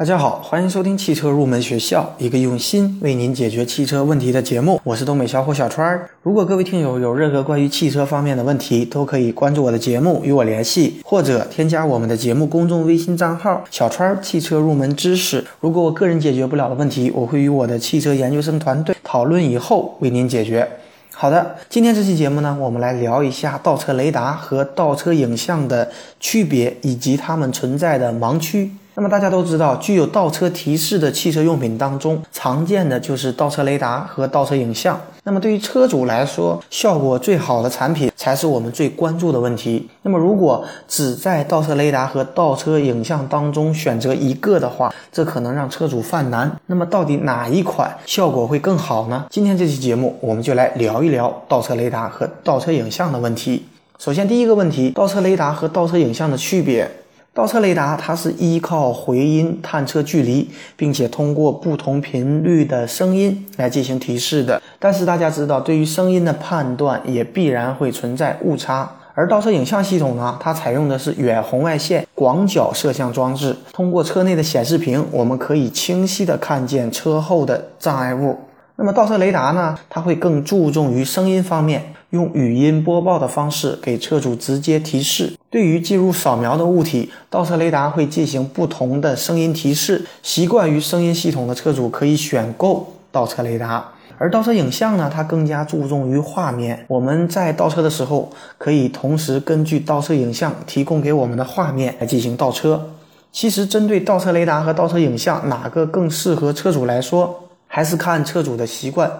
大家好，欢迎收听汽车入门学校，一个用心为您解决汽车问题的节目。我是东北小伙小川。如果各位听友有任何关于汽车方面的问题，都可以关注我的节目与我联系，或者添加我们的节目公众微信账号“小川汽车入门知识”。如果我个人解决不了的问题，我会与我的汽车研究生团队讨论以后为您解决。好的，今天这期节目呢，我们来聊一下倒车雷达和倒车影像的区别以及它们存在的盲区。那么大家都知道，具有倒车提示的汽车用品当中，常见的就是倒车雷达和倒车影像。那么对于车主来说，效果最好的产品才是我们最关注的问题。那么如果只在倒车雷达和倒车影像当中选择一个的话，这可能让车主犯难。那么到底哪一款效果会更好呢？今天这期节目，我们就来聊一聊倒车雷达和倒车影像的问题。首先，第一个问题，倒车雷达和倒车影像的区别。倒车雷达它是依靠回音探测距离，并且通过不同频率的声音来进行提示的。但是大家知道，对于声音的判断也必然会存在误差。而倒车影像系统呢，它采用的是远红外线广角摄像装置，通过车内的显示屏，我们可以清晰的看见车后的障碍物。那么倒车雷达呢，它会更注重于声音方面。用语音播报的方式给车主直接提示。对于进入扫描的物体，倒车雷达会进行不同的声音提示。习惯于声音系统的车主可以选购倒车雷达。而倒车影像呢，它更加注重于画面。我们在倒车的时候，可以同时根据倒车影像提供给我们的画面来进行倒车。其实，针对倒车雷达和倒车影像哪个更适合车主来说，还是看车主的习惯。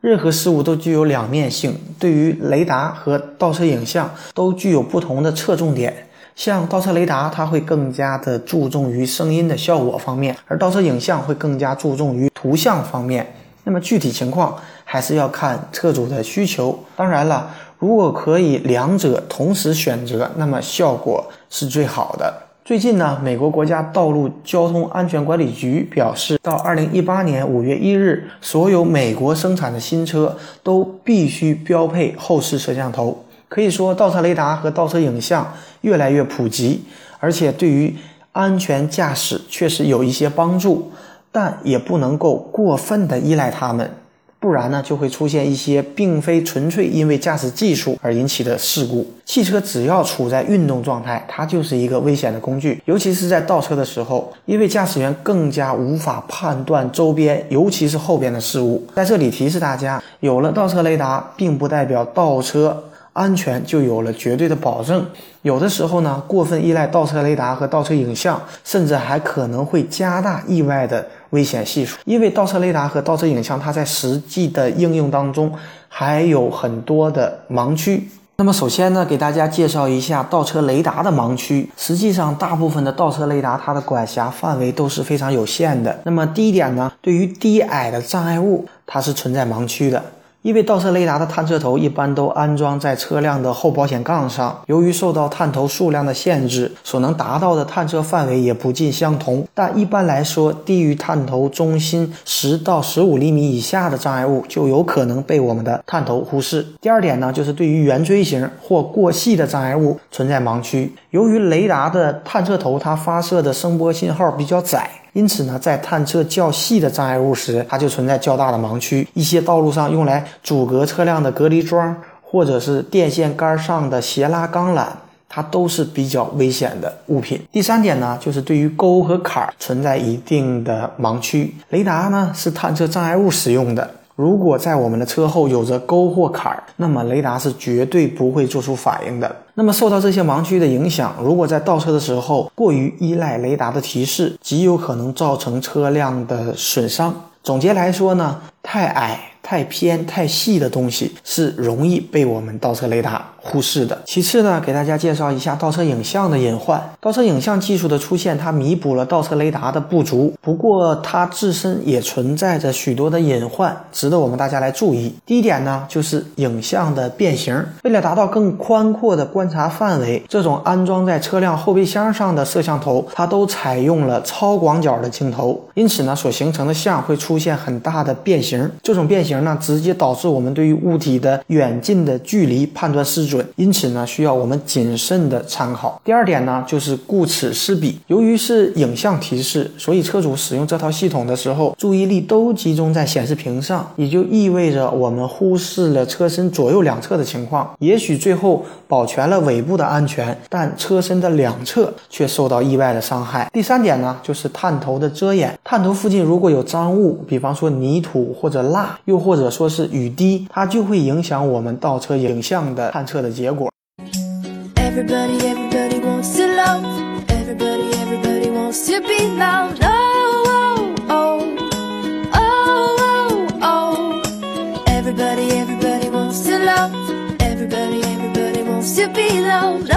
任何事物都具有两面性，对于雷达和倒车影像都具有不同的侧重点。像倒车雷达，它会更加的注重于声音的效果方面，而倒车影像会更加注重于图像方面。那么具体情况还是要看车主的需求。当然了，如果可以两者同时选择，那么效果是最好的。最近呢，美国国家道路交通安全管理局表示，到二零一八年五月一日，所有美国生产的新车都必须标配后视摄像头。可以说，倒车雷达和倒车影像越来越普及，而且对于安全驾驶确实有一些帮助，但也不能够过分的依赖它们。不然呢，就会出现一些并非纯粹因为驾驶技术而引起的事故。汽车只要处在运动状态，它就是一个危险的工具，尤其是在倒车的时候，因为驾驶员更加无法判断周边，尤其是后边的事物。在这里提示大家，有了倒车雷达，并不代表倒车。安全就有了绝对的保证。有的时候呢，过分依赖倒车雷达和倒车影像，甚至还可能会加大意外的危险系数。因为倒车雷达和倒车影像，它在实际的应用当中还有很多的盲区。那么，首先呢，给大家介绍一下倒车雷达的盲区。实际上，大部分的倒车雷达它的管辖范围都是非常有限的。那么，第一点呢，对于低矮的障碍物，它是存在盲区的。因为倒车雷达的探测头一般都安装在车辆的后保险杠上，由于受到探头数量的限制，所能达到的探测范围也不尽相同。但一般来说，低于探头中心十到十五厘米以下的障碍物就有可能被我们的探头忽视。第二点呢，就是对于圆锥形或过细的障碍物存在盲区。由于雷达的探测头它发射的声波信号比较窄。因此呢，在探测较细的障碍物时，它就存在较大的盲区。一些道路上用来阻隔车辆的隔离桩，或者是电线杆上的斜拉钢缆，它都是比较危险的物品。第三点呢，就是对于沟和坎存在一定的盲区。雷达呢是探测障碍物使用的。如果在我们的车后有着沟或坎儿，那么雷达是绝对不会做出反应的。那么受到这些盲区的影响，如果在倒车的时候过于依赖雷达的提示，极有可能造成车辆的损伤。总结来说呢，太矮。太偏太细的东西是容易被我们倒车雷达忽视的。其次呢，给大家介绍一下倒车影像的隐患。倒车影像技术的出现，它弥补了倒车雷达的不足，不过它自身也存在着许多的隐患，值得我们大家来注意。第一点呢，就是影像的变形。为了达到更宽阔的观察范围，这种安装在车辆后备箱上的摄像头，它都采用了超广角的镜头，因此呢，所形成的像会出现很大的变形。这种变形。呢直接导致我们对于物体的远近的距离判断失，准因此呢，需要我们谨慎的参考。第二点呢，就是顾此失彼。由于是影像提示，所以车主使用这套系统的时候，注意力都集中在显示屏上，也就意味着我们忽视了车身左右两侧的情况。也许最后保全了尾部的安全，但车身的两侧却受到意外的伤害。第三点呢，就是探头的遮掩。探头附近如果有脏物，比方说泥土或者蜡，又或者说是雨滴，它就会影响我们倒车影像的探测的结果。Everybody, everybody wants to love. Everybody, everybody wants to be loved. Oh, oh, oh, oh, oh, oh. Everybody, everybody wants to love. Everybody, everybody wants to be loved.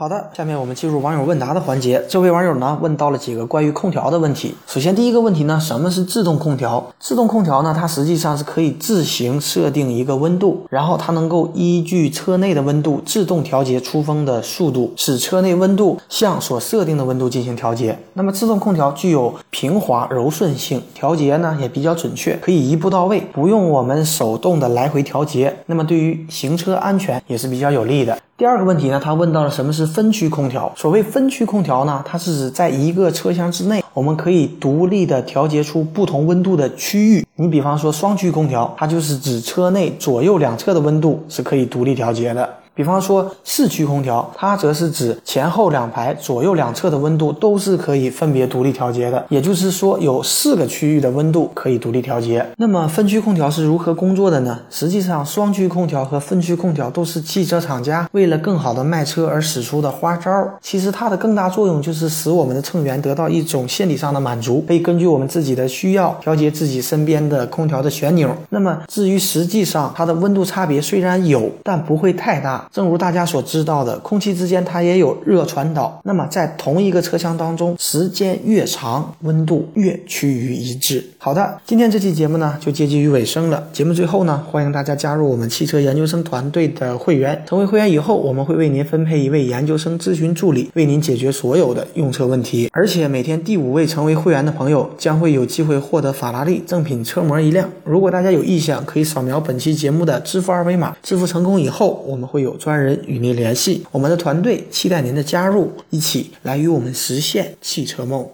好的，下面我们进入网友问答的环节。这位网友呢问到了几个关于空调的问题。首先，第一个问题呢，什么是自动空调？自动空调呢，它实际上是可以自行设定一个温度，然后它能够依据车内的温度自动调节出风的速度，使车内温度向所设定的温度进行调节。那么，自动空调具有平滑柔顺性，调节呢也比较准确，可以一步到位，不用我们手动的来回调节。那么，对于行车安全也是比较有利的。第二个问题呢，他问到了什么是分区空调。所谓分区空调呢，它是指在一个车厢之内，我们可以独立的调节出不同温度的区域。你比方说双区空调，它就是指车内左右两侧的温度是可以独立调节的。比方说四驱空调，它则是指前后两排、左右两侧的温度都是可以分别独立调节的。也就是说，有四个区域的温度可以独立调节。那么分区空调是如何工作的呢？实际上，双区空调和分区空调都是汽车厂家为了更好的卖车而使出的花招。其实它的更大作用就是使我们的乘员得到一种心理上的满足，可以根据我们自己的需要调节自己身边的空调的旋钮。那么至于实际上它的温度差别虽然有，但不会太大。正如大家所知道的，空气之间它也有热传导。那么在同一个车厢当中，时间越长，温度越趋于一致。好的，今天这期节目呢就接近于尾声了。节目最后呢，欢迎大家加入我们汽车研究生团队的会员。成为会员以后，我们会为您分配一位研究生咨询助理，为您解决所有的用车问题。而且每天第五位成为会员的朋友将会有机会获得法拉利正品车模一辆。如果大家有意向，可以扫描本期节目的支付二维码。支付成功以后，我们会有。专人与您联系，我们的团队期待您的加入，一起来与我们实现汽车梦。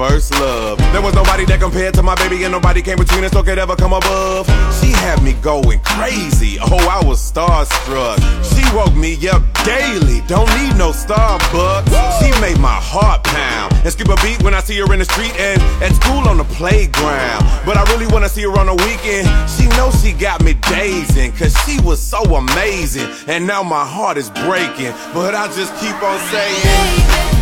First love. There was nobody that compared to my baby, and nobody came between us or could ever come above. She had me going crazy. Oh, I was starstruck. She woke me up daily. Don't need no Starbucks. She made my heart pound and skip a beat when I see her in the street and at school on the playground. But I really wanna see her on the weekend. She knows she got me dazing, cause she was so amazing. And now my heart is breaking, but I just keep on saying.